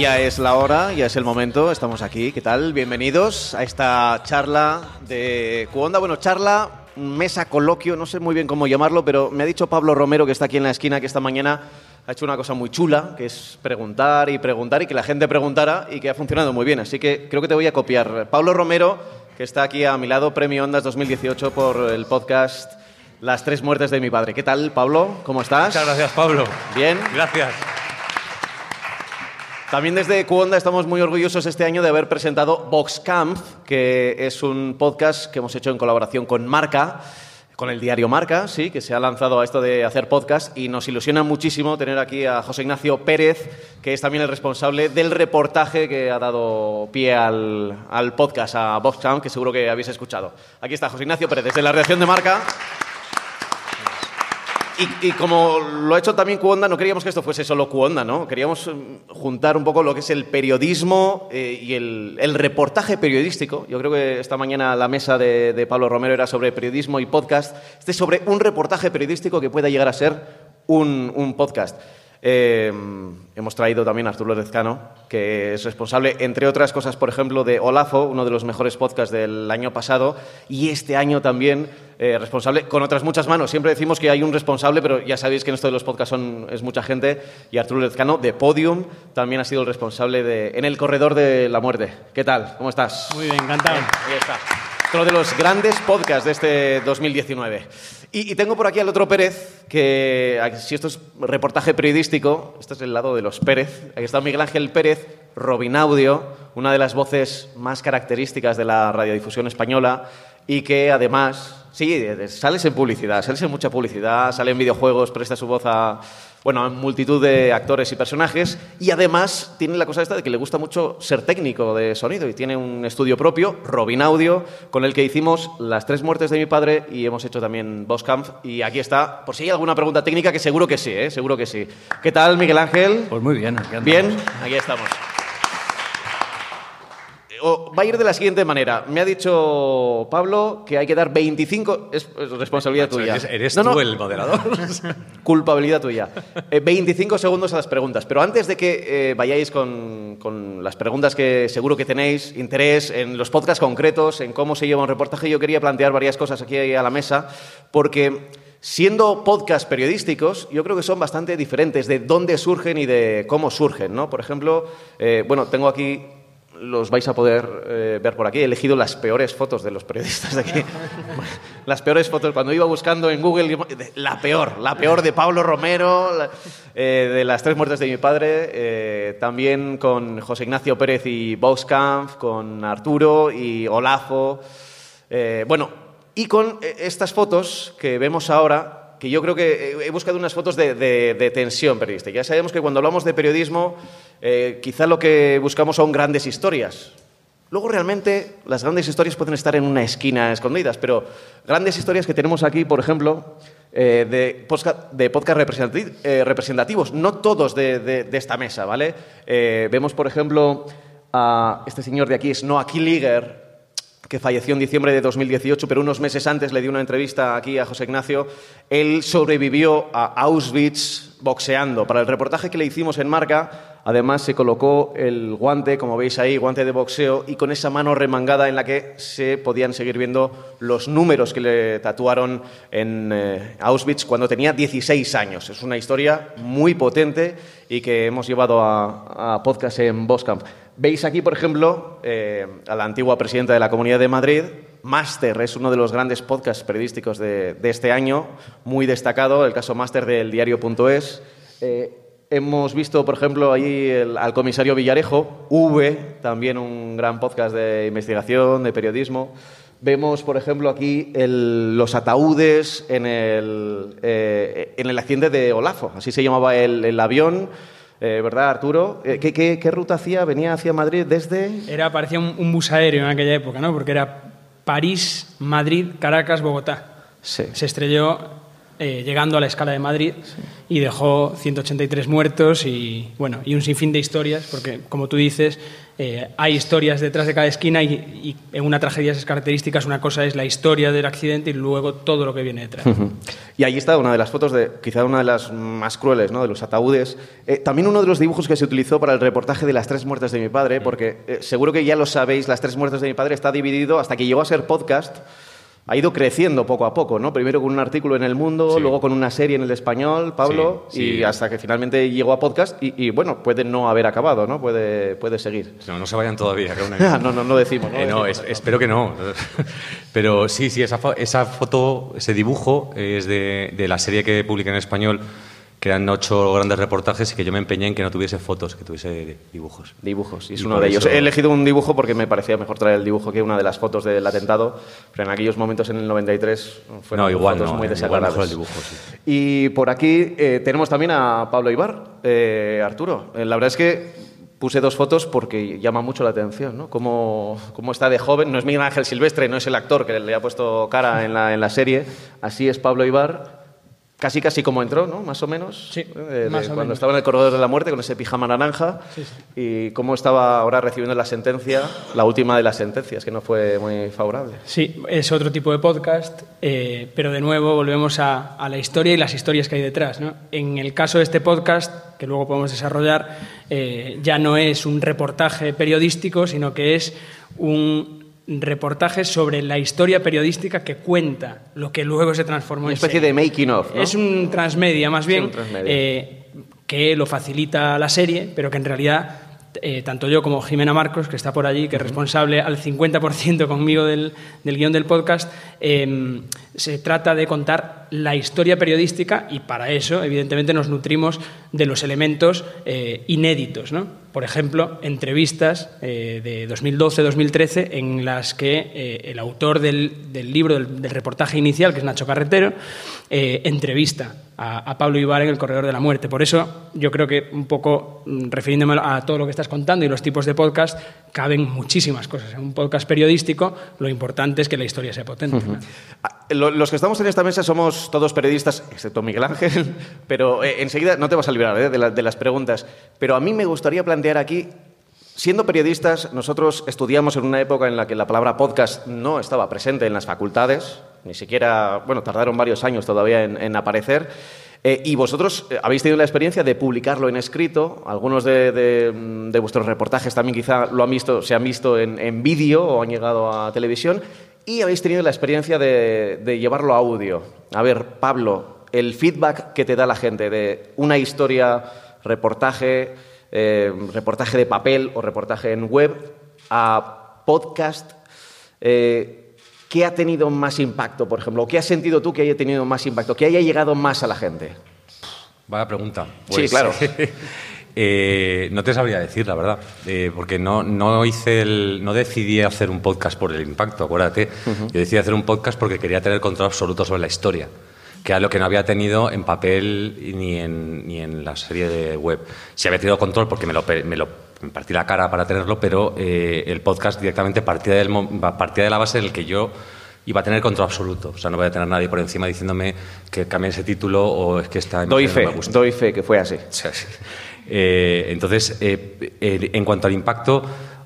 ya es la hora, ya es el momento, estamos aquí. ¿Qué tal? Bienvenidos a esta charla de Cuonda. Bueno, charla, mesa, coloquio, no sé muy bien cómo llamarlo, pero me ha dicho Pablo Romero, que está aquí en la esquina, que esta mañana ha hecho una cosa muy chula, que es preguntar y preguntar y que la gente preguntara y que ha funcionado muy bien. Así que creo que te voy a copiar. Pablo Romero, que está aquí a mi lado, Premio Ondas 2018 por el podcast Las tres muertes de mi padre. ¿Qué tal, Pablo? ¿Cómo estás? Muchas gracias, Pablo. Bien. Gracias. También desde Cuonda estamos muy orgullosos este año de haber presentado Voxcamp, que es un podcast que hemos hecho en colaboración con Marca, con el diario Marca, sí, que se ha lanzado a esto de hacer podcast y nos ilusiona muchísimo tener aquí a José Ignacio Pérez, que es también el responsable del reportaje que ha dado pie al, podcast, a Voxcamp, que seguro que habéis escuchado. Aquí está José Ignacio Pérez, desde la redacción de Marca. Y, como lo ha hecho también Cuonda, no queríamos que esto fuese solo Cuonda, ¿no? Queríamos mm, juntar un poco lo que es el periodismo eh, y el, reportaje periodístico. Yo creo que esta mañana la mesa de, Pablo Romero era sobre periodismo y podcast. Este es sobre un reportaje periodístico que pueda llegar a ser un podcast. Eh, hemos traído también a Arturo Lezcano, que es responsable, entre otras cosas, por ejemplo, de Olafo, uno de los mejores podcasts del año pasado, y este año también eh, responsable, con otras muchas manos. Siempre decimos que hay un responsable, pero ya sabéis que en esto de los podcasts son, es mucha gente, y Arturo Lezcano, de Podium, también ha sido el responsable de En el Corredor de la Muerte. ¿Qué tal? ¿Cómo estás? Muy bien, encantado. Bien, ahí está. Otro de los grandes podcasts de este 2019. Y, tengo por aquí al otro Pérez, que si esto es reportaje periodístico, este es el lado de los Pérez. Aquí está Miguel Ángel Pérez, Robin Audio, una de las voces más características de la radiodifusión española y que además, sí, sales en publicidad, sales en mucha publicidad, sale en videojuegos, presta su voz a bueno, multitud de actores y personajes y además tiene la cosa esta de que le gusta mucho ser técnico de sonido y tiene un estudio propio, Robin Audio, con el que hicimos Las tres muertes de mi padre y hemos hecho también Camp y aquí está, por si hay alguna pregunta técnica que seguro que sí, ¿eh? seguro que sí. ¿Qué tal, Miguel Ángel? Pues muy bien. Aquí bien, aquí estamos. O va a ir de la siguiente manera. Me ha dicho Pablo que hay que dar 25. Es, es responsabilidad Macho, tuya. Eres, eres no, tú no. el moderador. Culpabilidad tuya. Eh, 25 segundos a las preguntas. Pero antes de que eh, vayáis con, con, las preguntas que seguro que tenéis interés en los podcasts concretos, en cómo se lleva un reportaje, yo quería plantear varias cosas aquí a la mesa, porque. Siendo podcasts periodísticos, yo creo que son bastante diferentes de dónde surgen y de cómo surgen, ¿no? Por ejemplo, eh, bueno, tengo aquí los vais a poder eh, ver por aquí. He elegido las peores fotos de los periodistas de aquí. las peores fotos. Cuando iba buscando en Google, la peor, la peor de Pablo Romero, la, eh, de las tres muertes de mi padre. Eh, también con José Ignacio Pérez y Boskamp, con Arturo y Olafo. Bueno, y con estas fotos que vemos ahora, que yo creo que he buscado unas fotos de, de, de tensión periodística. Ya sabemos que cuando hablamos de periodismo, eh, quizá lo que buscamos son grandes historias. Luego realmente las grandes historias pueden estar en una esquina escondidas, pero grandes historias que tenemos aquí, por ejemplo, eh, de, podcast, de podcast eh, representativos, no todos de, de, de esta mesa, ¿vale? Eh, vemos, por ejemplo, a este señor de aquí, es Noah Killiger, que falleció en diciembre de 2018, pero unos meses antes le dio una entrevista aquí a José Ignacio. Él sobrevivió a Auschwitz boxeando. Para el reportaje que le hicimos en Marca, además se colocó el guante, como veis ahí, guante de boxeo, y con esa mano remangada en la que se podían seguir viendo los números que le tatuaron en eh, Auschwitz cuando tenía 16 años. Es una historia muy potente y que hemos llevado a, podcast en Boscamp. Veis aquí, por ejemplo, eh, a la antigua presidenta de la Comunidad de Madrid. Master es uno de los grandes podcasts periodísticos de, este año, muy destacado, el caso Master del diario.es. hemos visto, por ejemplo, allí el, al comisario Villarejo, V, también un gran podcast de investigación, de periodismo. Vemos, por ejemplo, aquí el, los ataúdes en el, eh, en el accidente de Olafo, así se llamaba el, el avión. Eh, ¿Verdad, Arturo? Eh, ¿Qué, qué, qué, ruta hacía? ¿Venía hacia Madrid desde...? Era, parecía un, un, bus aéreo en aquella época, ¿no? Porque era París, Madrid, Caracas, Bogotá. Sí. Se estrelló eh, llegando a la escala de Madrid sí. y dejó 183 muertos y, bueno, y un sinfín de historias, porque como tú dices, eh, hay historias detrás de cada esquina y, en una tragedia esas características, una cosa es la historia del accidente y luego todo lo que viene detrás. Y ahí está una de las fotos de quizá una de las más crueles, ¿no? de los ataúdes. Eh, también uno de los dibujos que se utilizó para el reportaje de las tres muertes de mi padre, porque eh, seguro que ya lo sabéis, las tres muertes de mi padre está dividido hasta que llegó a ser podcast ha ido creciendo poco a poco, ¿no? Primero con un artículo en El Mundo, luego con una serie en el español, Pablo, y hasta que finalmente llegó a podcast y, bueno, puede no haber acabado, ¿no? Puede, puede seguir. No, no se vayan todavía. no, no, no decimos. No, eh, espero que no. Pero sí, sí, esa, esa foto, ese dibujo es de, de la serie que publica en español que eran ocho grandes reportajes y que yo me empeñé en que no tuviese fotos, que tuviese dibujos. Dibujos, y es uno de ellos. He elegido un dibujo porque me parecía mejor traer el dibujo que una de las fotos del atentado, pero en aquellos momentos en el 93 fueron no, igual fotos no, muy desagradables. el dibujo, Y por aquí eh, tenemos también a Pablo Ibar. Eh, Arturo, eh, la verdad es que puse dos fotos porque llama mucho la atención, ¿no? Cómo, cómo, está de joven. No es Miguel Ángel Silvestre, no es el actor que le ha puesto cara en la, en la serie. Así es Pablo Ibar Casi, casi como entró, ¿no? Más o menos. Sí, eh, cuando estaba en el corredor de la muerte con ese pijama naranja. Y cómo estaba ahora recibiendo la sentencia, la última de las sentencias, que no fue muy favorable. Sí, es otro tipo de podcast, eh, pero de nuevo volvemos a, la historia y las historias que hay detrás. ¿no? En el caso de este podcast, que luego podemos desarrollar, eh, ya no es un reportaje periodístico, sino que es un reportajes sobre la historia periodística que cuenta lo que luego se transformó en... Una especie de making of. Es un transmedia, más bien, eh, que lo facilita la serie, pero que en realidad eh, tanto yo como Jimena Marcos, que está por allí, que es responsable al 50% conmigo del, del, guion del podcast, em, se trata de contar la historia periodística y para eso, evidentemente, nos nutrimos de los elementos eh, inéditos. ¿no? Por ejemplo, entrevistas eh, de 2012-2013 en las que el autor del, del libro, del, del, reportaje inicial, que es Nacho Carretero, entrevista a, Pablo Ibar en el Corredor de la Muerte. Por eso yo creo que un poco mm, refiriéndome a todo lo que estás contando y los tipos de podcast, caben muchísimas cosas. En un podcast periodístico lo importante es que la historia sea potente. Los que estamos en esta mesa somos todos periodistas, excepto Miguel Ángel, pero eh, enseguida no te vas a librar eh, de, las preguntas. Pero a mí me gustaría plantear aquí Siendo periodistas, nosotros estudiamos en una época en la que la palabra podcast no estaba presente en las facultades, ni siquiera, bueno, tardaron varios años todavía en, aparecer. Eh, y vosotros habéis tenido la experiencia de publicarlo en escrito. Algunos de, vuestros reportajes también quizá lo han visto, se han visto en, vídeo o han llegado a televisión. Y habéis tenido la experiencia de, llevarlo a audio. A ver, Pablo, el feedback que te da la gente de una historia, reportaje, eh, reportaje de papel o reportaje en web a podcast. ¿Qué ha tenido más impacto, por ejemplo? ¿Qué has sentido tú que haya tenido más impacto? ¿Que haya llegado más a la gente? Vaya pregunta. sí, pues, claro. Eh, no te sabría decir, la verdad, eh, porque no, no, hice el, no decidí hacer un podcast por el impacto, acuérdate. Yo decidí hacer un podcast porque quería tener control absoluto sobre la historia, que era lo que no había tenido en papel ni en, ni en la serie de web. Sí había tenido control porque me lo, me lo me partí la cara para tenerlo, pero eh, el podcast directamente partía, del, partía de la base en el que yo iba a tener control absoluto. O sea, no voy a tener nadie por encima diciéndome que cambie ese título o es que está... Doy fe, doy fe que fue así. Eh, entonces, eh, en cuanto al impacto,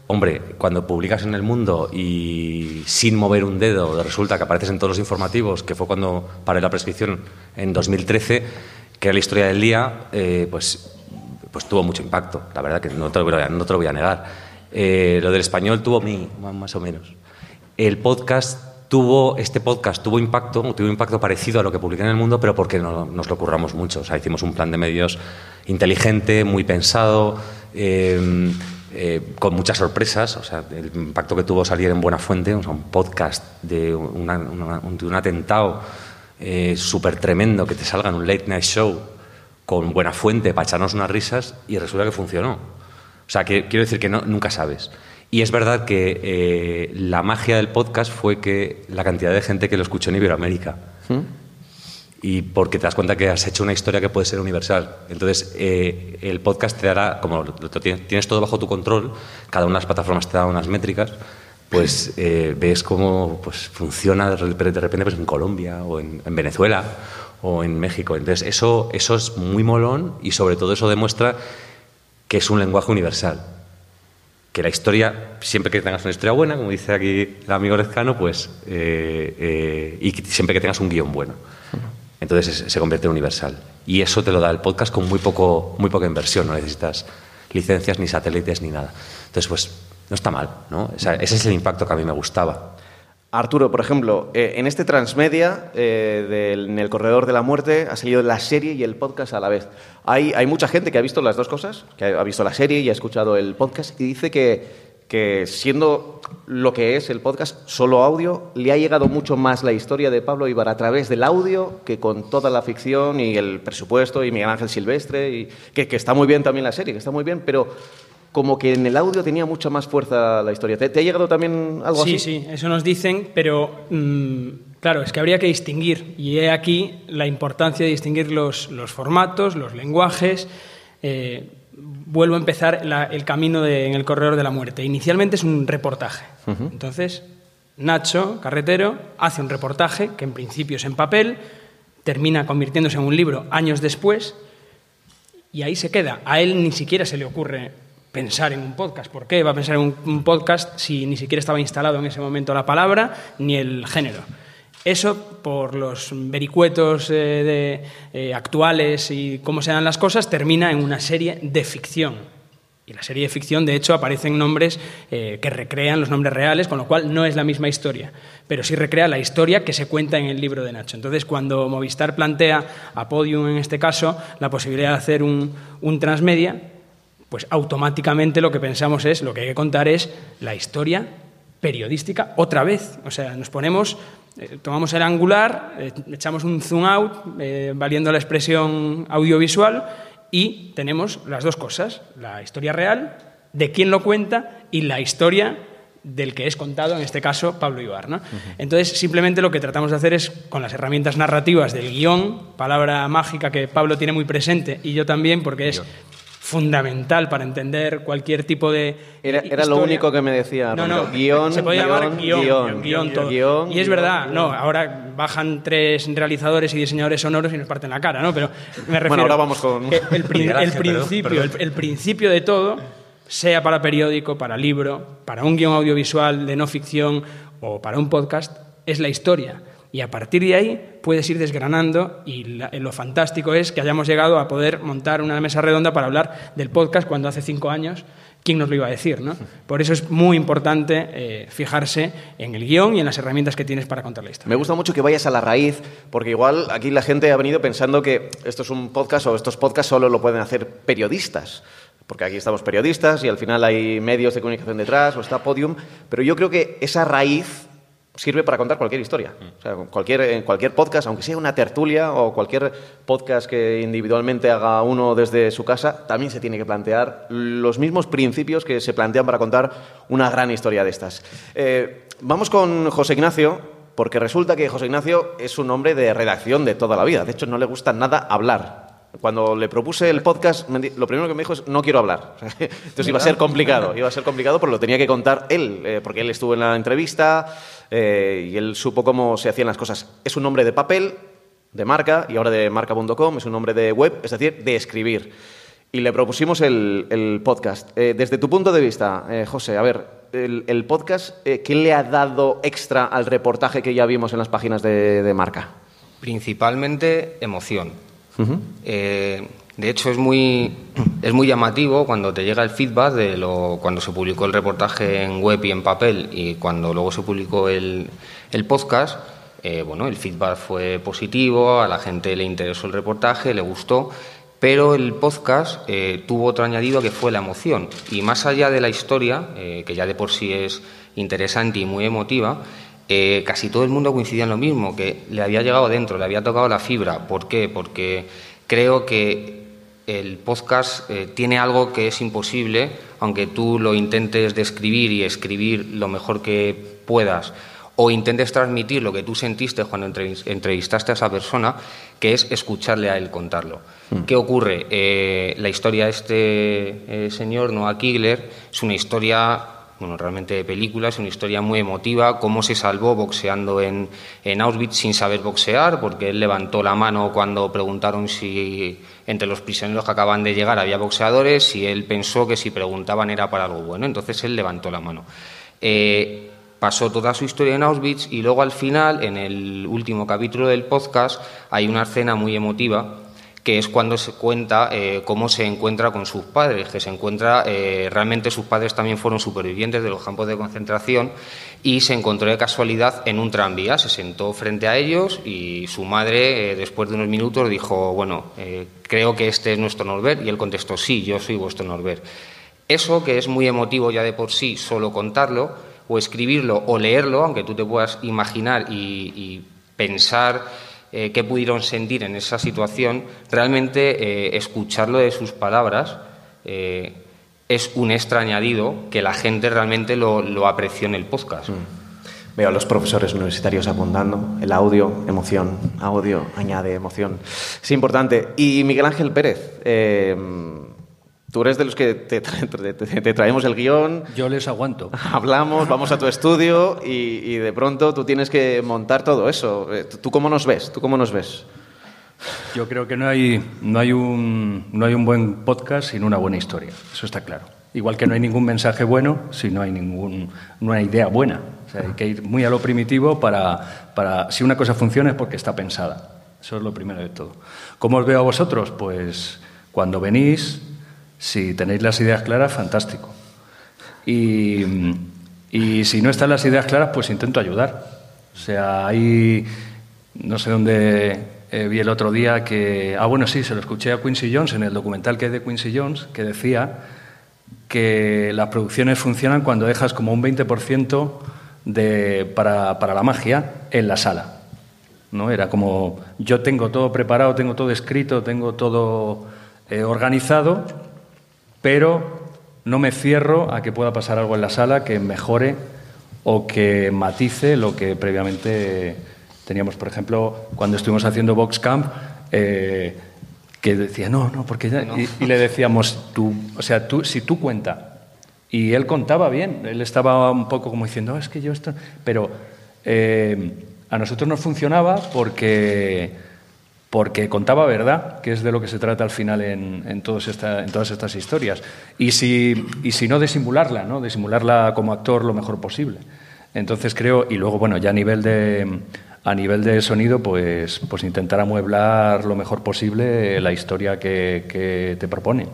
hombre, cuando publicas en El Mundo y sin mover un dedo resulta que apareces en todos los informativos, que fue cuando paré la prescripción en 2013, que era la historia del día, pues pues tuvo mucho impacto, la verdad que no te lo voy a, no te lo voy a negar. Eh, lo del español tuvo mi, más o menos. El podcast tuvo, este podcast tuvo impacto, tuvo impacto parecido a lo que publiqué en el mundo, pero porque no, nos lo curramos mucho. O sea, hicimos un plan de medios inteligente, muy pensado, eh, eh, con muchas sorpresas. O sea, el impacto que tuvo salir en Buena Fuente, o sea, un podcast de, un, un, atentado súper tremendo, que te salga en un late night show con buena fuente para echarnos unas risas y resulta que funcionó. O sea, que, quiero decir que no, nunca sabes. Y es verdad que eh, la magia del podcast fue que la cantidad de gente que lo escuchó en Iberoamérica. ¿Mm? Y porque te das cuenta que has hecho una historia que puede ser universal. Entonces, eh, el podcast te dará, como tienes todo bajo tu control, cada una de las plataformas te da unas métricas, pues eh, ves cómo pues, funciona de repente pues, en Colombia o en, en Venezuela o en México. Entonces, eso, eso es muy molón y sobre todo eso demuestra que es un lenguaje universal. Que la historia, siempre que tengas una historia buena, como dice aquí el amigo Lezcano, pues, eh, eh, y siempre que tengas un guion bueno. Entonces se convierte en universal. Y eso te lo da el podcast con muy, poco, muy poca inversión, no necesitas licencias ni satélites ni nada. Entonces, pues no está mal, ¿no? ese es el impacto que a mí me gustaba. Arturo, por ejemplo, eh, en este transmedia, eh, en el corredor de la muerte, ha salido la serie y el podcast a la vez. Hay, mucha gente que ha visto las dos cosas, que ha visto la serie y ha escuchado el podcast y dice que, que siendo lo que es el podcast solo audio, le ha llegado mucho más la historia de Pablo Ibar a través del audio que con toda la ficción y el presupuesto y Miguel Ángel Silvestre, y que está muy bien también la serie, que está muy bien, pero como que en el audio tenía mucha más fuerza la historia. ¿Te, ha llegado también algo así? Sí, sí, eso nos dicen, pero mm, claro, es que habría que distinguir, y he aquí la importancia de distinguir los, formatos, los lenguajes. Eh, vuelvo a empezar el camino en el corredor de la muerte. Inicialmente es un reportaje. Entonces, Nacho, carretero, hace un reportaje que en principio es en papel, termina convirtiéndose en un libro años después, y ahí se queda. A él ni siquiera se le ocurre pensar en un podcast. ¿Por qué va a pensar en un, podcast si ni siquiera estaba instalado en ese momento la palabra ni el género? Eso, por los vericuetos eh, de, eh, actuales y cómo se dan las cosas, termina en una serie de ficción. Y la serie de ficción, de hecho, aparecen nombres eh, que recrean los nombres reales, con lo cual no es la misma historia, pero sí recrea la historia que se cuenta en el libro de Nacho. Entonces, cuando Movistar plantea a Podium, en este caso, la posibilidad de hacer un, un transmedia, pues automáticamente lo que pensamos es, lo que hay que contar es la historia periodística otra vez. O sea, nos ponemos, eh, tomamos el angular, eh, echamos un zoom out, eh, valiendo la expresión audiovisual, y tenemos las dos cosas, la historia real, de quién lo cuenta, y la historia del que es contado, en este caso, Pablo Ibar. Entonces, simplemente lo que tratamos de hacer es, con las herramientas narrativas del guion, palabra mágica que Pablo tiene muy presente, y yo también, porque es fundamental para entender cualquier tipo de. Era, lo único que me decía. No, no, guion, se llamar guion, guion, todo. y es verdad, no, ahora bajan tres realizadores y diseñadores sonoros y nos parten la cara, ¿no? Pero me refiero. Bueno, ahora vamos con. el, principio, el, principio de todo, sea para periódico, para libro, para un guion audiovisual de no ficción o para un podcast, es la historia. Y a partir de ahí puedes ir desgranando y lo fantástico es que hayamos llegado a poder montar una mesa redonda para hablar del podcast cuando hace cinco años, ¿quién nos lo iba a decir? ¿no? Por eso es muy importante eh, fijarse en el guion y en las herramientas que tienes para contar la historia. Me gusta mucho que vayas a la raíz, porque igual aquí la gente ha venido pensando que esto es un podcast o estos podcasts solo lo pueden hacer periodistas porque aquí estamos periodistas y al final hay medios de comunicación detrás o está Podium, pero yo creo que esa raíz sirve para contar cualquier historia. O sea, cualquier, cualquier podcast, aunque sea una tertulia o cualquier podcast que individualmente haga uno desde su casa, también se tiene que plantear los mismos principios que se plantean para contar una gran historia de estas. Eh, vamos con José Ignacio, porque resulta que José Ignacio es un hombre de redacción de toda la vida. De hecho, no le gusta nada hablar. Cuando le propuse el podcast, lo primero que me dijo es no quiero hablar. Entonces iba a ser complicado, iba a ser complicado porque lo tenía que contar él, eh, porque él estuvo en la entrevista, eh, y él supo cómo se hacían las cosas. Es un nombre de papel, de marca, y ahora de marca.com, es un nombre de web, es decir, de escribir. Y le propusimos el, podcast. Eh, desde tu punto de vista, eh, José, a ver, el, podcast, ¿qué le ha dado extra al reportaje que ya vimos en las páginas de, marca? Principalmente emoción. De hecho, es muy, es muy llamativo cuando te llega el feedback de lo, cuando se publicó el reportaje en web y en papel y cuando luego se publicó el, el podcast. Eh, bueno, el feedback fue positivo, a la gente le interesó el reportaje, le gustó, pero el podcast eh, tuvo otro añadido que fue la emoción. Y más allá de la historia, eh, que ya de por sí es interesante y muy emotiva, casi todo el mundo coincidía en lo mismo, que le había llegado dentro, le había tocado la fibra. ¿Por qué? Porque creo que el podcast eh, tiene algo que es imposible, aunque tú lo intentes describir y escribir lo mejor que puedas, o intentes transmitir lo que tú sentiste cuando entrevistaste a esa persona, que es escucharle a él contarlo. Hmm. ¿Qué ocurre? Eh, la historia de este eh, señor, Noah Kigler, es una historia bueno, realmente de película, es una historia muy emotiva, cómo se salvó boxeando en, en Auschwitz sin saber boxear, porque él levantó la mano cuando preguntaron si entre los prisioneros que acaban de llegar había boxeadores y él pensó que si preguntaban era para algo bueno, entonces él levantó la mano. Eh, pasó toda su historia en Auschwitz y luego al final, en el último capítulo del podcast, hay una escena muy emotiva que es cuando se cuenta eh, cómo se encuentra con sus padres, que se encuentra, eh, realmente sus padres también fueron supervivientes de los campos de concentración y se encontró de casualidad en un tranvía, se sentó frente a ellos y su madre, eh, después de unos minutos, dijo, bueno, creo que este es nuestro Norbert, y él contestó, sí, yo soy vuestro Norbert. Eso, que es muy emotivo ya de por sí, solo contarlo, o escribirlo o leerlo, aunque tú te puedas imaginar y pensar eh, qué pudieron sentir en esa situación, realmente eh, escucharlo de sus palabras eh, es un extra añadido que la gente realmente lo, apreció en el podcast. Mm. Veo a los profesores universitarios apuntando el audio, emoción, audio, añade emoción. Es importante. Y Miguel Ángel Pérez, Tú eres de los que te, traemos el guion. Yo les aguanto. Hablamos, vamos a tu estudio y, de pronto tú tienes que montar todo eso. Eh, ¿Tú cómo nos ves? ¿Tú cómo nos ves? Yo creo que no hay, no hay, un, no hay un buen podcast sin una buena historia. Eso está claro. Igual que no hay ningún mensaje bueno si no hay ningún, una idea buena. hay que ir muy a lo primitivo para, para... Si una cosa funciona es porque está pensada. Eso es lo primero de todo. ¿Cómo os veo a vosotros? Pues cuando venís si tenéis las ideas claras, fantástico. Y, si no están las ideas claras, pues intento ayudar. O sea, hay, no sé dónde eh, vi el otro día que, ah, bueno, sí, se lo escuché a Quincy Jones en el documental que hay de Quincy Jones, que decía que las producciones funcionan cuando dejas como un 20% de, para, para la magia en la sala. ¿no? Era como, yo tengo todo preparado, tengo todo escrito, tengo todo eh, organizado, pero no me cierro a que pueda pasar algo en la sala que mejore o que matice lo que previamente teníamos. Por ejemplo, cuando estuvimos haciendo Box Camp, eh, que decía, no, no, porque ya... Y, le decíamos, tú, o sea, tú, si tú cuenta. Y él contaba bien, él estaba un poco como diciendo, oh, es que yo esto... Pero eh, a nosotros nos funcionaba porque porque contaba verdad, que es de lo que se trata al final en, todas estas historias. Y si, y si no, disimularla, ¿no? disimularla como actor lo mejor posible. Entonces creo, y luego, bueno, ya a nivel de, a nivel de sonido, pues, pues intentar amueblar lo mejor posible la historia que, te propone.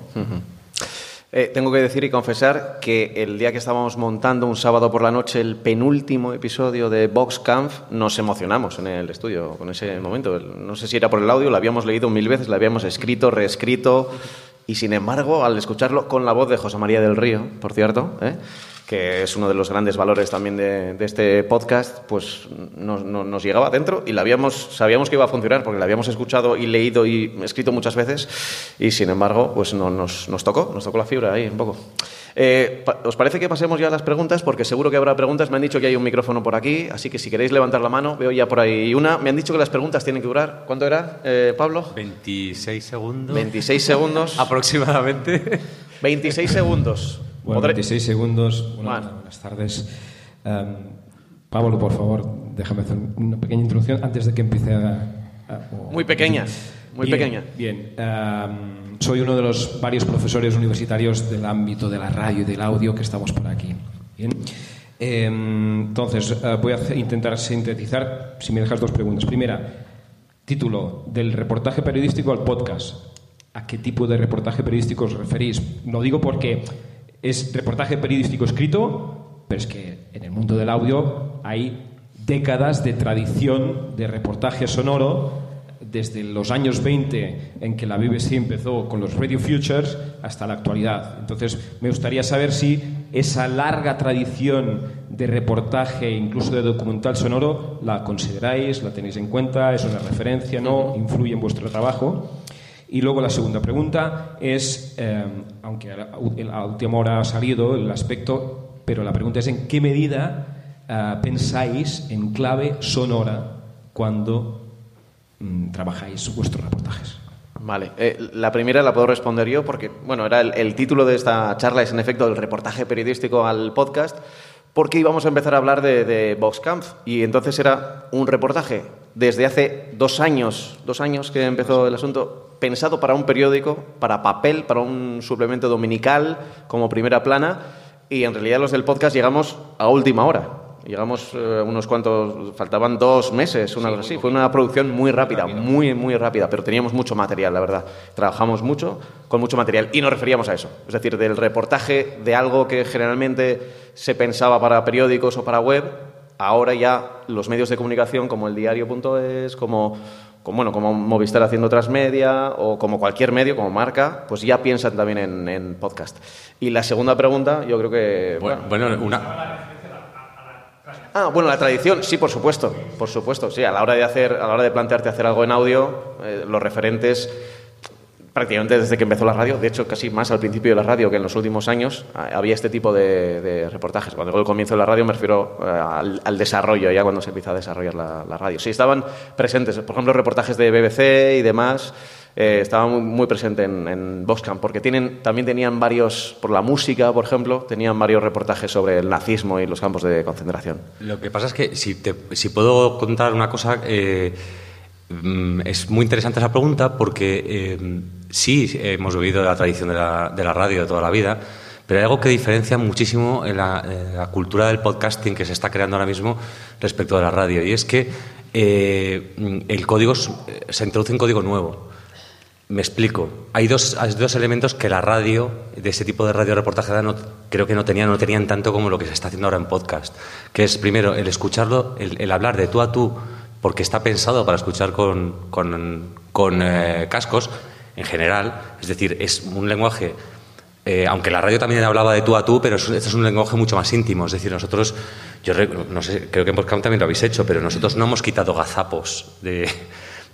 Eh, tengo que decir y confesar que el día que estábamos montando un sábado por la noche el penúltimo episodio de Box Camp, nos emocionamos en el estudio con ese momento. No sé si era por el audio, lo habíamos leído mil veces, lo habíamos escrito, reescrito, y sin embargo, al escucharlo con la voz de José María del Río, por cierto, ¿eh? Que es uno de los grandes valores también de, este podcast, pues nos llegaba adentro y la habíamos, sabíamos que iba a funcionar porque la habíamos escuchado y leído y escrito muchas veces y sin embargo pues no, nos, tocó, nos tocó la fibra ahí un poco. Eh, ¿Os parece que pasemos ya a las preguntas? Porque seguro que habrá preguntas. Me han dicho que hay un micrófono por aquí, así que si queréis levantar la mano, veo ya por ahí una. Me han dicho que las preguntas tienen que durar. ¿Cuánto era, eh, Pablo? 26 segundos. 26 segundos. Aproximadamente. 26 segundos. Bueno, 26 segundos. buenas tardes. Em, Pablo, por favor, déjame hacer una pequeña introducción antes de que empiece a... muy pequeña, muy pequeña. Bien, em, soy uno de los varios profesores universitarios del ámbito de la radio y del audio que estamos por aquí. Bien. Em, entonces, eh, voy a intentar sintetizar, si me dejas dos preguntas. Primera, título, del reportaje periodístico al podcast. ¿A qué tipo de reportaje periodístico os referís? No digo porque es reportaje periodístico escrito, pero es que en el mundo del audio hay décadas de tradición de reportaje sonoro desde los años 20 en que la BBC empezó con los Radio Futures hasta la actualidad. Entonces, me gustaría saber si esa larga tradición de reportaje, incluso de documental sonoro, la consideráis, la tenéis en cuenta, es una referencia, no, influye en vuestro trabajo. Y luego la segunda pregunta es, eh, aunque a última hora ha salido el aspecto, pero la pregunta es en qué medida eh, pensáis en clave sonora cuando mm, trabajáis vuestros reportajes. Vale, eh, la primera la puedo responder yo porque, bueno, era el, título de esta charla es en efecto el reportaje periodístico al podcast porque íbamos a empezar a hablar de, de Voxcamp y entonces era un reportaje desde hace dos años, dos años que empezó el asunto, pensado para un periódico, para papel, para un suplemento dominical como primera plana y en realidad los del podcast llegamos a última hora. Llegamos eh, unos cuantos, faltaban dos meses, una cosa así. Fue una producción muy rápida, muy, muy rápida, pero teníamos mucho material, la verdad. Trabajamos mucho con mucho material y nos referíamos a eso. Es decir, del reportaje de algo que generalmente se pensaba para periódicos o para web, ahora ya los medios de comunicación como el diario.es, como como, bueno, como Movistar haciendo transmedia o como cualquier medio, como marca, pues ya piensan también en, podcast. Y la segunda pregunta, yo creo que... Bueno, bueno, una... Ah, bueno, la tradición, sí, por supuesto, por supuesto, sí. A la hora de hacer, a la hora de plantearte hacer algo en audio, eh, los referentes prácticamente desde que empezó la radio, de hecho casi más al principio de la radio que en los últimos años, había este tipo de, reportajes. Cuando digo el comienzo de la radio me refiero eh, al, desarrollo, ya cuando se empieza a desarrollar la, radio. Sí, estaban presentes, por ejemplo, reportajes de BBC y demás, eh, estaban muy, muy presentes en, en Boxcamp, porque tienen, también tenían varios, por la música, por ejemplo, tenían varios reportajes sobre el nazismo y los campos de concentración. Lo que pasa es que, si, si puedo contar una cosa... Eh, Mm, es muy interesante esa pregunta porque sí hemos vivido la tradición de la, radio de toda la vida, pero hay algo que diferencia muchísimo en la, cultura del podcasting que se está creando ahora mismo respecto de la radio, y es que eh, el código se introduce un código nuevo. Me explico. Hay dos, elementos que la radio, de ese tipo de radio reportaje, creo que no tenían, no tenían tanto como lo que se está haciendo ahora en podcast. Que es, primero, el escucharlo, el hablar de tú a tú porque está pensado para escuchar con, con, eh, cascos en general. Es decir, es un lenguaje, eh, aunque la radio también hablaba de tú a tú, pero este es un lenguaje mucho más íntimo. Es decir, nosotros, yo no sé, creo que en Podcast también lo habéis hecho, pero nosotros no hemos quitado gazapos de,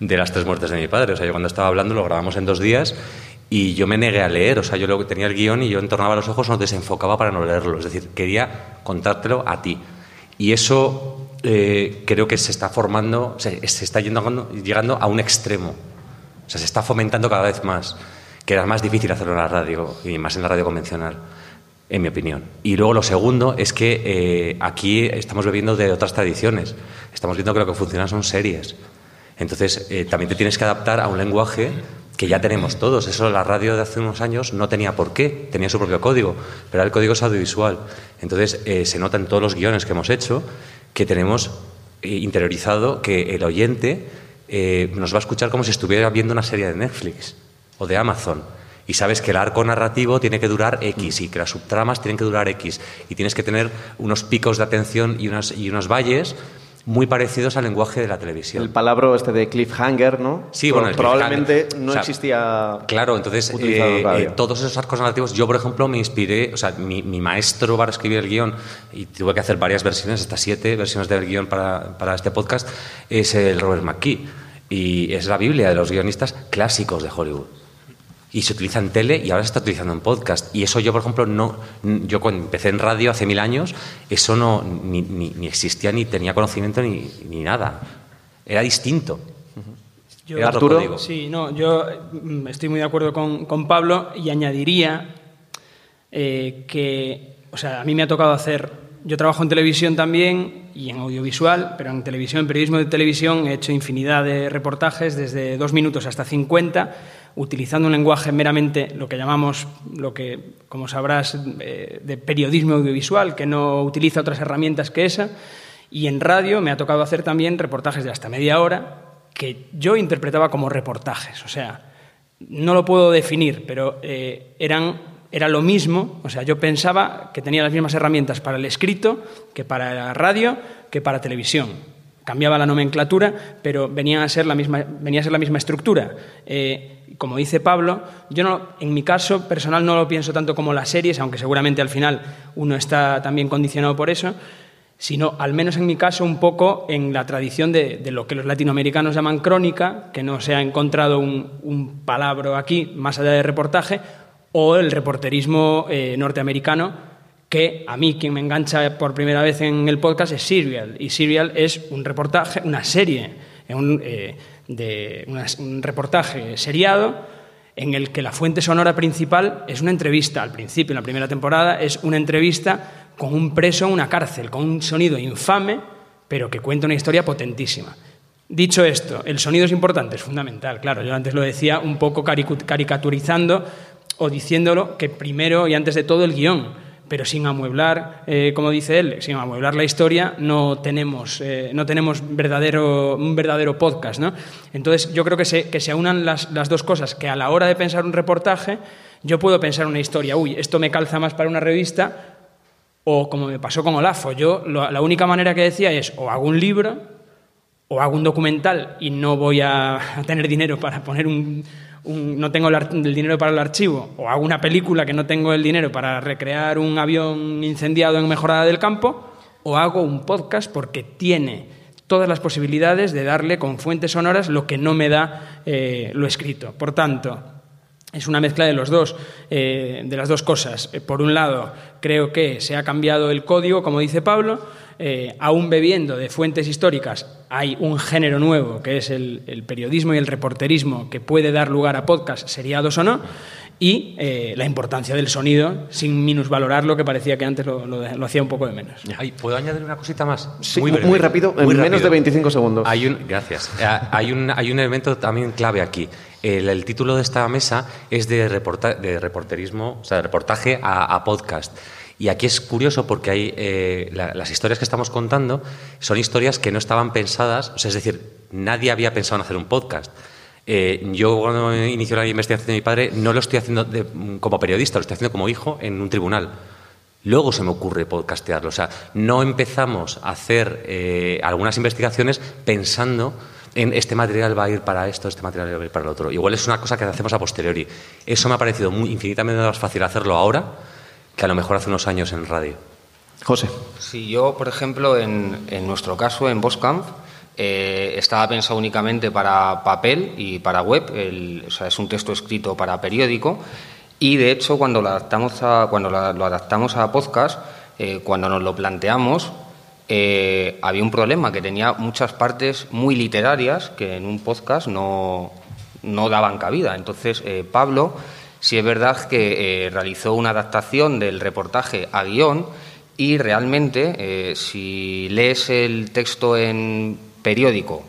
de las tres muertes de mi padre. O sea, yo cuando estaba hablando lo grabamos en dos días y yo me negué a leer, o sea, yo tenía el guion y yo entornaba los ojos, no desenfocaba para no leerlo, es decir, quería contártelo a ti. Y eso eh, creo que se está formando, se, está yendo, llegando a un extremo. O sea, se está fomentando cada vez más, que era más difícil hacerlo en la radio y más en la radio convencional, en mi opinión. Y luego lo segundo es que eh, aquí estamos bebiendo de otras tradiciones. Estamos viendo que lo que funciona son series. Entonces, eh, también te tienes que adaptar a un lenguaje que ya tenemos todos. Eso la radio de hace unos años no tenía por qué, tenía su propio código, pero el código es audiovisual. Entonces, se nota en todos los guiones que hemos hecho que tenemos eh, interiorizado que el oyente eh, nos va a escuchar como si estuviera viendo una serie de Netflix o de Amazon. Y sabes que el arco narrativo tiene que durar X y que las subtramas tienen que durar X. Y tienes que tener unos picos de atención y, unas, y unos valles muy parecidos al lenguaje de la televisión. El palabra este de cliffhanger, ¿no? Sí, bueno, probablemente no existía. Claro, entonces eh, eh, todos esos arcos narrativos, yo por ejemplo me inspiré, o sea, mi, maestro para escribir el guion, y tuve que hacer varias versiones, hasta siete versiones del guion para, para este podcast, es el Robert McKee. Y es la Biblia de los guionistas clásicos de Hollywood y se utiliza en tele y ahora se está utilizando en podcast. Y eso yo, por ejemplo, no. Yo cuando empecé en radio hace mil años, eso no ni, ni, existía, ni tenía conocimiento, ni, ni nada. Era distinto. Yo, Arturo. Sí, no, yo mm, estoy muy de acuerdo con, con Pablo y añadiría eh, que, o sea, a mí me ha tocado hacer. Yo trabajo en televisión también y en audiovisual, pero en televisión, en periodismo de televisión, he hecho infinidad de reportajes, desde dos minutos hasta 50 utilizando un lenguaje meramente lo que llamamos, lo que, como sabrás, eh, de periodismo audiovisual, que no utiliza otras herramientas que esa. Y en radio me ha tocado hacer también reportajes de hasta media hora que yo interpretaba como reportajes. O sea, no lo puedo definir, pero eh, eran, era lo mismo. O sea, yo pensaba que tenía las mismas herramientas para el escrito que para la radio, que para televisión. Cambiaba la nomenclatura, pero venía a ser la misma, estructura. Eh, como dice Pablo, yo no, en mi caso personal no lo pienso tanto como las series, aunque seguramente al final uno está también condicionado por eso, sino al menos en mi caso un poco en la tradición de, lo que los latinoamericanos llaman crónica, que no se ha encontrado un, palabra aquí más allá de reportaje, o el reporterismo eh, norteamericano, que a mí quien me engancha por primera vez en el podcast es Serial, y Serial es un reportaje, una serie. Eh, de un reportaje seriado en el que la fuente sonora principal es una entrevista. Al principio, en la primera temporada, es una entrevista con un preso en una cárcel, con un sonido infame, pero que cuenta una historia potentísima. Dicho esto, el sonido es importante, es fundamental, claro. Yo antes lo decía un poco caricaturizando o diciéndolo que primero y antes de todo el guion pero sin amueblar, eh, como dice él, sin amueblar la historia, no tenemos, eh, no tenemos verdadero, un verdadero podcast. ¿no? Entonces, yo creo que se, que se aunan las, las, dos cosas, que a la hora de pensar un reportaje, yo puedo pensar una historia, uy, esto me calza más para una revista, o como me pasó con Olafo, yo la única manera que decía es, o hago un libro, o hago un documental y no voy a tener dinero para poner un no tengo el, dinero para el archivo, o hago una película que no tengo el dinero para recrear un avión incendiado en Mejorada del Campo, o hago un podcast porque tiene todas las posibilidades de darle con fuentes sonoras lo que no me da eh, lo escrito. Por tanto, es una mezcla de los dos, eh, de las dos cosas. Eh, por un lado, creo que se ha cambiado el código, como dice Pablo, eh, aún bebiendo de fuentes históricas, hay un género nuevo que es el, periodismo y el reporterismo que puede dar lugar a podcast, seriados o no, y eh, la importancia del sonido, sin minusvalorar lo que parecía que antes lo, hacía un poco de menos. ¿Puedo añadir una cosita más? muy, muy, rápido, en menos de 25 segundos. Hay un, gracias. Eh, hay un, hay un elemento también clave aquí. El, título de esta mesa es de, de reporterismo, o sea, de reportaje a, a podcast. Y aquí es curioso porque hay, eh, las historias que estamos contando son historias que no estaban pensadas, o sea, es decir, nadie había pensado en hacer un podcast. Eh, yo cuando inició la investigación de mi padre no lo estoy haciendo como periodista, lo estoy haciendo como hijo en un tribunal. Luego se me ocurre podcastearlo. O sea, no empezamos a hacer eh, algunas investigaciones pensando en este material va a ir para esto, este material va a ir para el otro. Igual es una cosa que hacemos a posteriori. Eso me ha parecido muy, infinitamente más fácil hacerlo ahora que a lo mejor hace unos años en radio. José. Sí, yo, por ejemplo, en, nuestro caso, en Boscamp, eh, estaba pensado únicamente para papel y para web, o sea, es un texto escrito para periódico, y de hecho, cuando lo adaptamos a, cuando lo adaptamos a podcast, eh, cuando nos lo planteamos, eh, había un problema, que tenía muchas partes muy literarias que en un podcast no, no daban cabida. Entonces, Pablo Sí es verdad que eh, realizó una adaptación del reportaje a guion y realmente eh, si lees el texto en periódico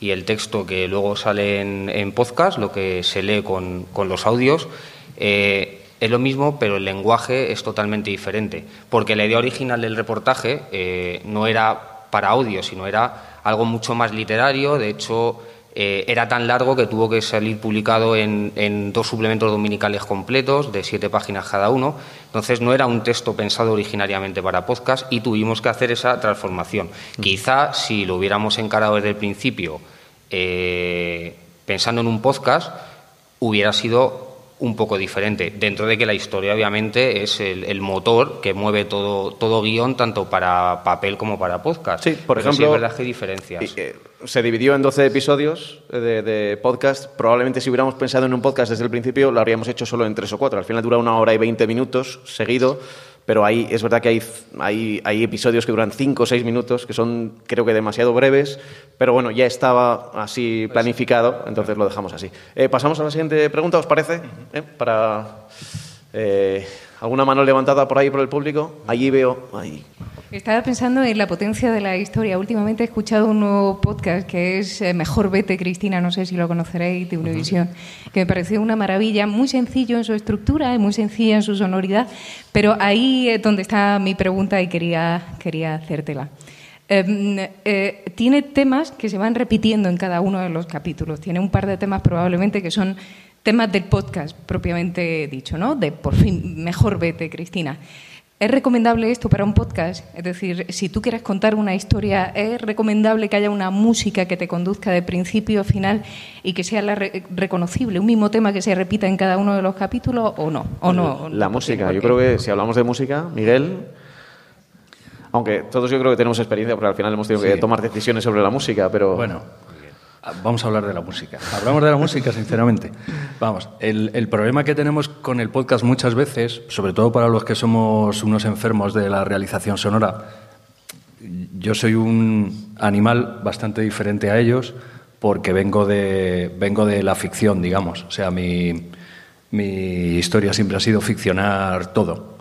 y el texto que luego sale en, podcast, lo que se lee con, los audios, eh, es lo mismo, pero el lenguaje es totalmente diferente, porque la idea original del reportaje no era para audio, sino era algo mucho más literario, de hecho eh, era tan largo que tuvo que salir publicado en, dos suplementos dominicales completos, de siete páginas cada uno. Entonces no era un texto pensado originariamente para podcast y tuvimos que hacer esa transformación. Mm. Quizá si lo hubiéramos encarado desde el principio eh, pensando en un podcast, hubiera sido un poco diferente, dentro de que la historia obviamente es el, motor que mueve todo, todo guion, tanto para papel como para podcast. Sí, por ejemplo... es verdad que hay diferencias. Eh, se dividió en 12 episodios de, de, podcast. Probablemente si hubiéramos pensado en un podcast desde el principio, lo habríamos hecho solo en tres o cuatro. Al final dura una hora y 20 minutos seguido pero ahí es verdad que hay, hay, hay, episodios que duran cinco o seis minutos, que son creo que demasiado breves, pero bueno, ya estaba así planificado, entonces lo dejamos así. Eh, pasamos a la siguiente pregunta, ¿os parece? ¿Eh? Para... Eh, ¿Alguna mano levantada por ahí por el público? Allí veo. Ahí. Estaba pensando en la potencia de la historia. Últimamente he escuchado un nuevo podcast que es eh, Mejor Vete, Cristina, no sé si lo conoceréis, de Univisión, que me pareció una maravilla, muy sencillo en su estructura, muy sencilla en su sonoridad, pero ahí es donde está mi pregunta y quería, quería hacértela. Em, eh, tiene temas que se van repitiendo en cada uno de los capítulos. Tiene un par de temas probablemente que son temas del podcast propiamente dicho, ¿no? De por fin, mejor vete, Cristina. ¿Es recomendable esto para un podcast? Es decir, si tú quieres contar una historia, ¿es recomendable que haya una música que te conduzca de principio a final y que sea reconocible, un mismo tema que se repita en cada uno de los capítulos o no? ¿O no la música, yo creo que si hablamos de música, Miguel, aunque todos yo creo que tenemos experiencia porque al final hemos tenido que tomar decisiones sobre la música, pero... Bueno, Vamos a hablar de la música. Hablamos de la música, sinceramente. Vamos, el, problema que tenemos con el podcast muchas veces, sobre todo para los que somos unos enfermos de la realización sonora, yo soy un animal bastante diferente a ellos porque vengo de, vengo de la ficción, digamos. O sea, mi, mi historia siempre ha sido ficcionar todo.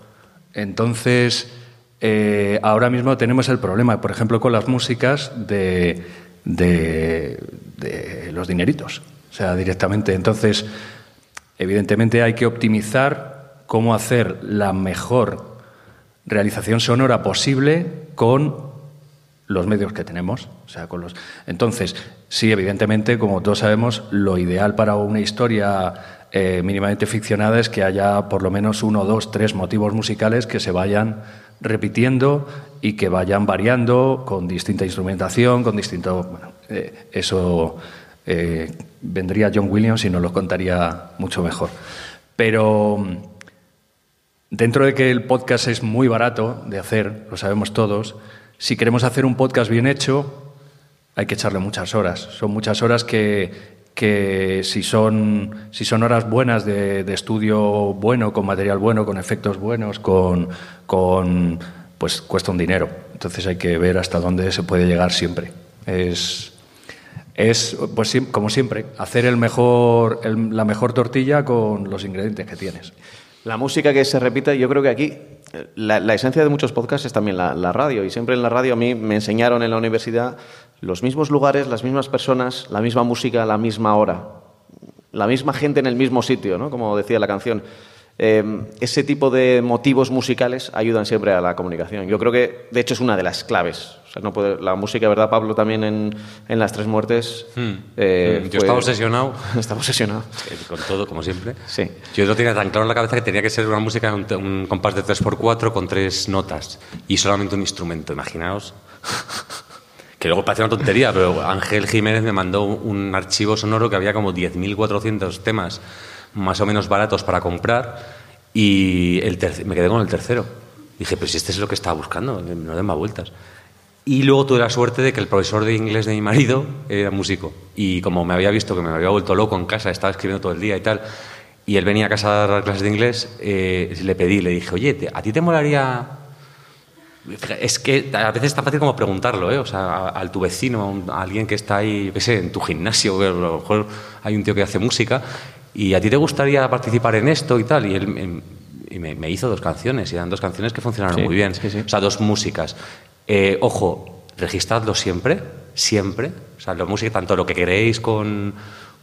Entonces, eh, ahora mismo tenemos el problema, por ejemplo, con las músicas de, de, de los dineritos. O sea, directamente. Entonces, evidentemente hay que optimizar cómo hacer la mejor realización sonora posible con los medios que tenemos. O sea, con los... Entonces, sí, evidentemente, como todos sabemos, lo ideal para una historia eh, mínimamente ficcionada es que haya por lo menos uno, dos, tres motivos musicales que se vayan repitiendo y que vayan variando con distinta instrumentación, con distinto... Bueno, eh, eso eh, vendría John Williams y nos lo contaría mucho mejor. Pero dentro de que el podcast es muy barato de hacer, lo sabemos todos, si queremos hacer un podcast bien hecho, hay que echarle muchas horas. Son muchas horas que, que si, son, si son horas buenas de, de, estudio bueno, con material bueno, con efectos buenos, con, con, pues cuesta un dinero. Entonces hay que ver hasta dónde se puede llegar siempre. Es, es pues, como siempre, hacer el mejor, el, la mejor tortilla con los ingredientes que tienes. La música que se repite, yo creo que aquí la, esencia de muchos podcasts es también la, la, radio. Y siempre en la radio a mí me enseñaron en la universidad los mismos lugares, las mismas personas, la misma música, la misma hora. La misma gente en el mismo sitio, ¿no? como decía la canción. Eh, ese tipo de motivos musicales ayudan siempre a la comunicación. Yo creo que, de hecho, es una de las claves. O sea, no puede, la música, ¿verdad, Pablo? También en, en Las Tres Muertes. Hmm. Eh, Yo fue, estaba obsesionado. estaba obsesionado. Con todo, como siempre. Sí. Yo lo tenía tan claro en la cabeza que tenía que ser una música, un, un compás de 3x4 con tres notas y solamente un instrumento, imaginaos. que luego parece una tontería, pero Ángel Jiménez me mandó un archivo sonoro que había como 10.400 temas más o menos baratos para comprar y el me quedé con el tercero. Dije, pues este es lo que estaba buscando, no den más vueltas. Y luego tuve la suerte de que el profesor de inglés de mi marido era músico. Y como me había visto que me había vuelto loco en casa, estaba escribiendo todo el día y tal, y él venía a casa a dar clases de inglés, eh, le pedí, le dije, oye, ¿a ti te molaría es que a veces es tan fácil como preguntarlo, ¿eh? O sea, a, a tu vecino, a, alguien que está ahí, qué sé, en tu gimnasio, a lo mejor hay un tío que hace música, y a ti te gustaría participar en esto y tal, y él y me, me, hizo dos canciones, y eran dos canciones que funcionaron sí, muy bien, sí, sí. o sea, dos músicas. Eh, ojo, registradlo siempre, siempre, o sea, la música, tanto lo que queréis con,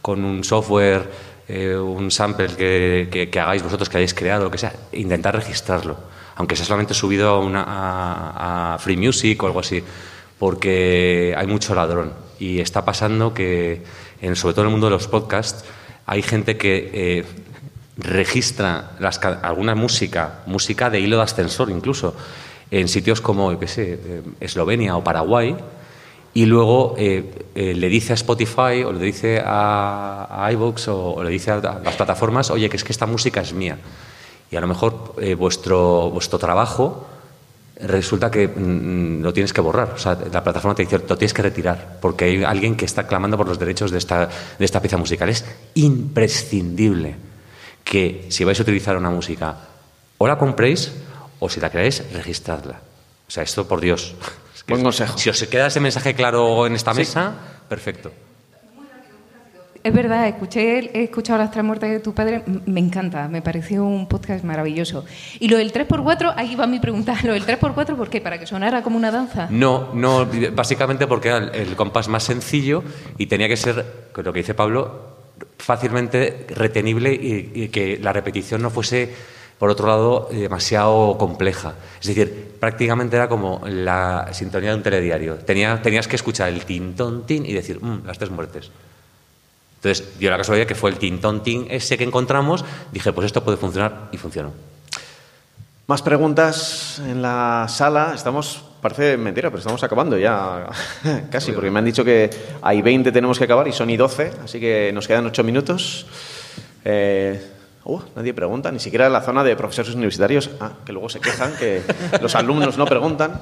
con un software, eh, un sample que, que, que hagáis vosotros, que hayáis creado, lo que sea, intentar registrarlo aunque sea solamente subido a, una, a, a, Free Music o algo así, porque hay mucho ladrón. Y está pasando que, en, sobre todo en el mundo de los podcasts, hay gente que eh, registra alguna música, música de hilo de ascensor incluso, en sitios como, qué sé, eh, Eslovenia o Paraguay, y luego eh, le dice a Spotify o le dice a, a iVoox o, le dice a, las plataformas, oye, que es que esta música es mía y a lo mejor vuestro, vuestro trabajo resulta que mm, lo tienes que borrar. O sea, la plataforma te dice, lo tienes que retirar, porque hay alguien que está clamando por los derechos de esta, de esta pieza musical. Es imprescindible que si vais a utilizar una música, o la compréis, o si la queréis, registradla. O sea, esto por Dios. Buen consejo. Si os queda ese mensaje claro en esta mesa, sí. perfecto. Es verdad, escuché, he escuchado las tres muertes de tu padre, me encanta, me pareció un podcast maravilloso. Y lo del 3x4, ahí va mi pregunta, lo del 3x4, ¿por qué? ¿Para que sonara como una danza? No, no, básicamente porque era el, compás más sencillo y tenía que ser, lo que dice Pablo, fácilmente retenible y, que la repetición no fuese por otro lado, demasiado compleja. Es decir, prácticamente era como la sintonía de un telediario. Tenía, tenías que escuchar el tin, ton, tin y decir, mmm, las tres muertes. Entonces, dio la casualidad que fue el tintonting ese que encontramos, dije, pues esto puede funcionar y funcionó. Más preguntas en la sala. Estamos, parece mentira, pero estamos acabando ya casi, porque me han dicho que hay 20 tenemos que acabar y son y 12, así que nos quedan 8 minutos. Eh, uh, nadie pregunta, ni siquiera en la zona de profesores universitarios, ah, que luego se quejan que los alumnos no preguntan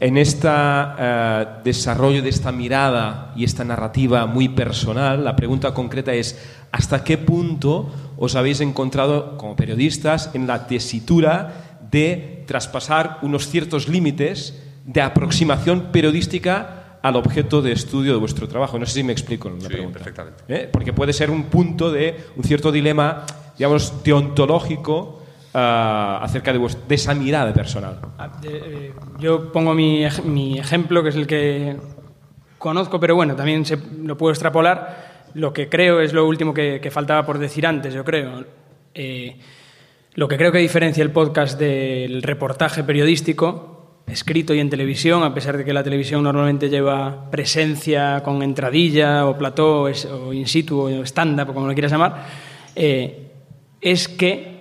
en este uh, desarrollo de esta mirada y esta narrativa muy personal, la pregunta concreta es, ¿hasta qué punto os habéis encontrado como periodistas en la tesitura de traspasar unos ciertos límites de aproximación periodística al objeto de estudio de vuestro trabajo. No sé si me explico en la Sí, perfectamente. ¿Eh? Porque puede ser un punto de un cierto dilema, digamos, deontológico ah, acerca de, vues- de esa mirada personal. Ah, eh, Yo pongo mi, mi ejemplo, que es el que conozco, pero bueno, también se, lo puedo extrapolar. Lo que creo es lo último que, que faltaba por decir antes, yo creo. Eh, lo que creo que diferencia el podcast del reportaje periodístico, escrito y en televisión, a pesar de que la televisión normalmente lleva presencia con entradilla o plató o in situ o stand-up, como lo quieras llamar, eh, es que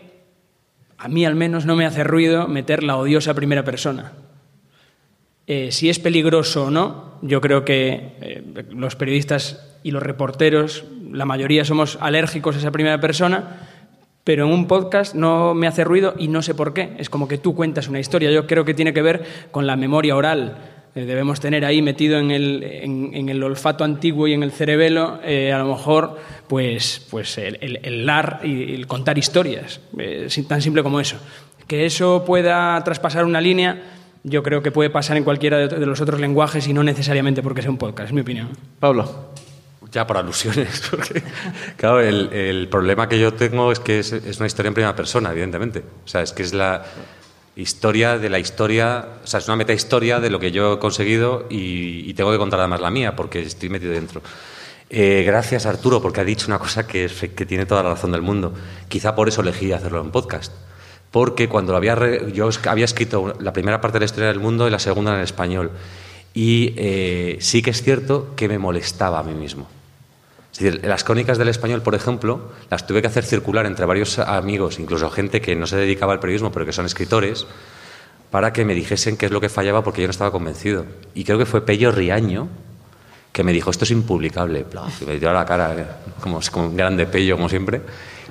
a mí al menos no me hace ruido meter la odiosa primera persona. Eh, si es peligroso o no, yo creo que eh, los periodistas y los reporteros, la mayoría somos alérgicos a esa primera persona, pero en un podcast no me hace ruido y no sé por qué. Es como que tú cuentas una historia. Yo creo que tiene que ver con la memoria oral. Eh, debemos tener ahí metido en el, en, en el olfato antiguo y en el cerebelo, eh, a lo mejor, pues, pues el, el, el lar y el contar historias. Eh, tan simple como eso. Que eso pueda traspasar una línea, yo creo que puede pasar en cualquiera de, de los otros lenguajes y no necesariamente porque sea un podcast, es mi opinión. Pablo. Ya por alusiones, porque claro, el, el problema que yo tengo es que es, es una historia en primera persona, evidentemente. O sea, es que es la historia de la historia, o sea, es una metahistoria de lo que yo he conseguido y, tengo que contar además la mía porque estoy metido dentro. Eh, gracias Arturo, porque ha dicho una cosa que, tiene toda la razón del mundo. Quizá por eso elegí hacerlo en podcast. Porque cuando lo había re- yo había escrito la primera parte de la historia del mundo y la segunda en español. Y eh, sí que es cierto que me molestaba a mí mismo. Es decir, las crónicas del español, por ejemplo, las tuve que hacer circular entre varios amigos, incluso gente que no se dedicaba al periodismo, pero que son escritores, para que me dijesen qué es lo que fallaba porque yo no estaba convencido. Y creo que fue Pello Riaño que me dijo, esto es impublicable. Y me a la cara, eh, como, como un grande Pello, como siempre.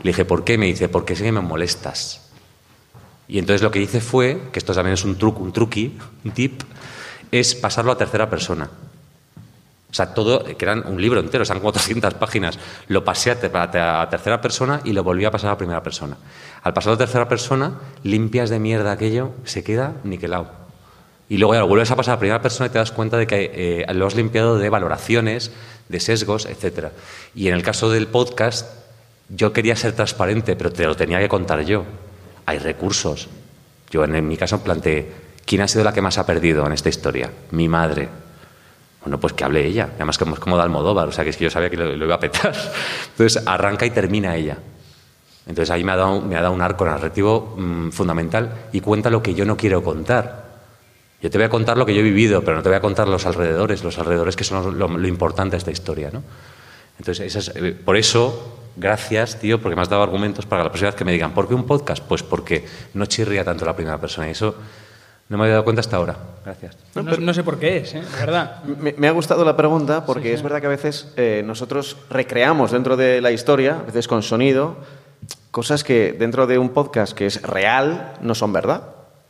Le dije, ¿por qué? Me dice, porque sí que me molestas. Y entonces lo que hice fue, que esto también es un truco, un truqui, un tip, es pasarlo a tercera persona. O sea, todo, que eran un libro entero, eran 400 páginas. Lo pasé a, a te- a tercera persona y lo volví a pasar a primera persona. Al pasarlo a tercera persona, limpias de mierda aquello, se queda niquelado. Y luego ya lo vuelves a pasar a primera persona y te das cuenta de que eh, lo has limpiado de valoraciones, de sesgos, etc. Y en el caso del podcast, yo quería ser transparente, pero te lo tenía que contar yo. Hay recursos. Yo en mi caso planteé, ¿quién ha sido la que más ha perdido en esta historia? Mi madre. Bueno, pues que hable ella. Además, como es como de Almodóvar, o sea, que es que yo sabía que lo, lo iba a petar. Entonces, arranca y termina ella. Entonces, ahí me ha dado, un arco narrativo mm, fundamental y cuenta lo que yo no quiero contar. Yo te voy a contar lo que yo he vivido, pero no te voy a contar los alrededores, los alrededores que son lo, importante de esta historia, ¿no? Entonces, eh, por eso, gracias, tío, porque me has dado argumentos para la vez que me digan, ¿por qué un podcast? Pues porque no chirría tanto la primera persona. Y eso no me había dado cuenta hasta ahora. Gracias. No, no sé por qué es, ¿eh? de verdad. Me, me ha gustado la pregunta porque es verdad que a veces eh, nosotros recreamos dentro de la historia, a veces con sonido, cosas que dentro de un podcast que es real no son verdad.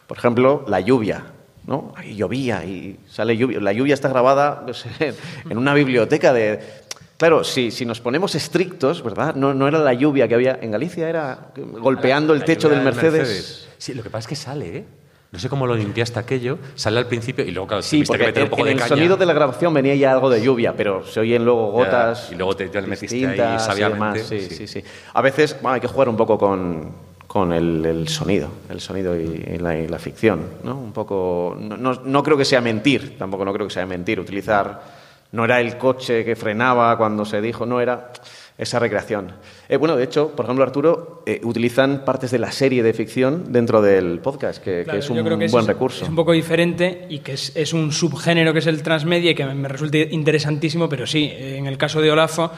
Por ejemplo, la lluvia. ¿no? Ahí llovía y sale lluvia. La lluvia está grabada no sé, en una biblioteca de... Claro, si, si nos ponemos estrictos, ¿verdad? No, no era la lluvia que había en Galicia, era golpeando el techo del Mercedes. Sí, lo que pasa es que sale, ¿eh? No sé cómo lo limpiaste aquello, sale al principio y luego, claro, Sí, porque que meter un poco en de el caña. sonido de la grabación venía ya algo de lluvia, pero se oyen luego Ya, gotas. y luego te- ya le metiste ahí distintas y sabiamente, demás. Sí, sí. sí, sí. A veces bueno, hay que jugar un poco con, con el, el sonido, el sonido y, y la, y la ficción, ¿no? Un poco. No, no- no creo que sea mentir, tampoco no creo que sea mentir. Utilizar. No era el coche que frenaba cuando se dijo, no era esa recreación. Eh, bueno, de hecho, por ejemplo, Arturo, eh, utilizan partes de la serie de ficción dentro del podcast, que, es yo un creo que eso buen es- recurso. Es un poco diferente y que es, es un subgénero que es el transmedia y que me, me resulta interesantísimo, pero sí, en el caso de Olafo,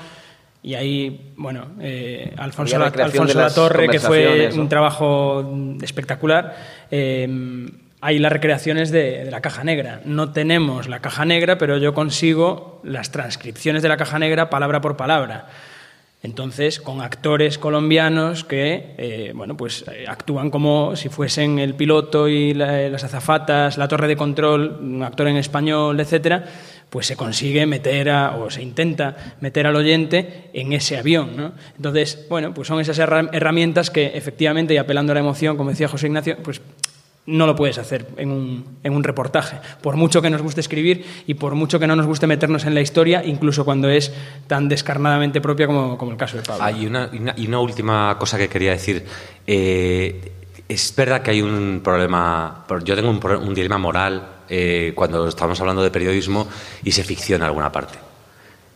y ahí, bueno, eh, Alfonso, La, Alfonso Latorre, que fue un trabajo espectacular, eh, hay las recreaciones de, de la caja negra. No tenemos la caja negra, pero yo consigo las transcripciones de la caja negra palabra por palabra. Entonces, con actores colombianos que, eh, bueno, pues eh, actúan como si fuesen el piloto y la- las azafatas, la torre de control, un actor en español, etcétera, pues se consigue meter a, o se intenta meter al oyente en ese avión. Entonces, bueno, pues son esas herra- herramientas que efectivamente, y apelando a la emoción, como decía José Ignacio, pues no lo puedes hacer en un, en un, reportaje. Por mucho que nos guste escribir y por mucho que no nos guste meternos en la historia, incluso cuando es tan descarnadamente propia como, como el caso de Pablo. Hay una, y una última cosa que quería decir. Eh, es verdad que hay un problema, yo tengo un, dilema moral eh, cuando estamos hablando de periodismo y se ficciona alguna parte.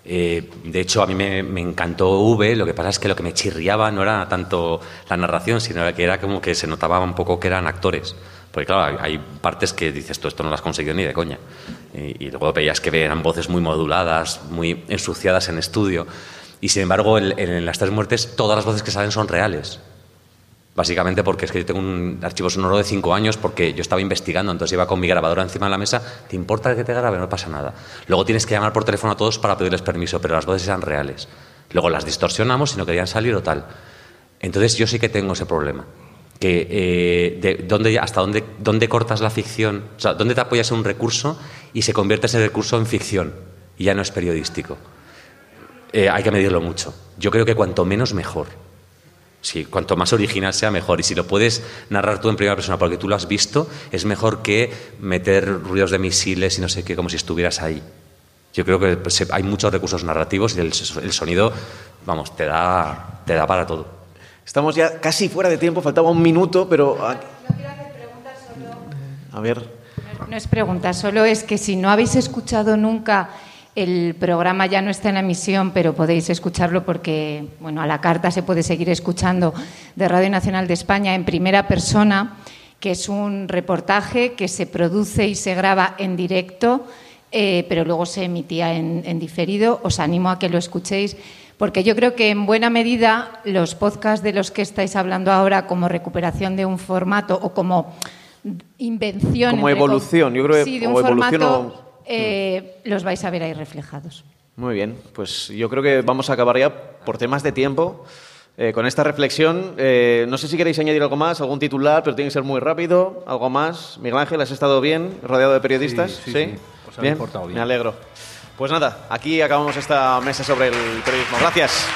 Eh, de hecho, a mí me, me, encantó V, lo que pasa es que lo que me chirriaba no era tanto la narración, sino que era como que se notaba un poco que eran actores. Porque claro, hay partes que dices, tú esto no lo has conseguido ni de coña. Y, luego veías que eran voces muy moduladas, muy ensuciadas en estudio. Y sin embargo, en, las tres muertes, todas las voces que salen son reales. Básicamente porque es que yo tengo un archivo sonoro de cinco años porque yo estaba investigando, entonces iba con mi grabadora encima de la mesa. ¿Te importa que te grabe? No pasa nada. Luego tienes que llamar por teléfono a todos para pedirles permiso, pero las voces eran reales. Luego las distorsionamos si no querían salir o tal. Entonces yo sí que tengo ese problema que eh, de dónde, hasta dónde, dónde cortas la ficción, o sea, dónde te apoyas en un recurso y se convierte ese recurso en ficción y ya no es periodístico. Eh, hay que medirlo mucho. Yo creo que cuanto menos mejor. Sí, cuanto más original sea mejor. Y si lo puedes narrar tú en primera persona porque tú lo has visto, es mejor que meter ruidos de misiles y no sé qué, como si estuvieras ahí. Yo creo que hay muchos recursos narrativos y el, sonido, vamos, te da, te da para todo. Estamos ya casi fuera de tiempo, faltaba un minuto, pero... No quiero hacer preguntas solo... A ver... No es pregunta, solo es que si no habéis escuchado nunca el programa ya no está en la emisión, pero podéis escucharlo porque, bueno, a la carta se puede seguir escuchando de Radio Nacional de España en primera persona, que es un reportaje que se produce y se graba en directo, eh, pero luego se emitía en diferido. Os animo a que lo escuchéis porque yo creo que en buena medida los podcasts de los que estáis hablando ahora como recuperación de un formato o como invención... Como evolución, yo creo que de un formato eh, los vais a ver ahí reflejados. Muy bien, pues yo creo que vamos a acabar ya por temas de tiempo. Eh, con esta reflexión, eh, no sé si queréis añadir algo más, algún titular, pero tiene que ser muy rápido. ¿Algo más? Miguel Ángel, ¿has estado bien rodeado de periodistas? Sí, sí, Pues bien? me alegro. Pues nada, aquí acabamos esta mesa sobre el periodismo. Gracias.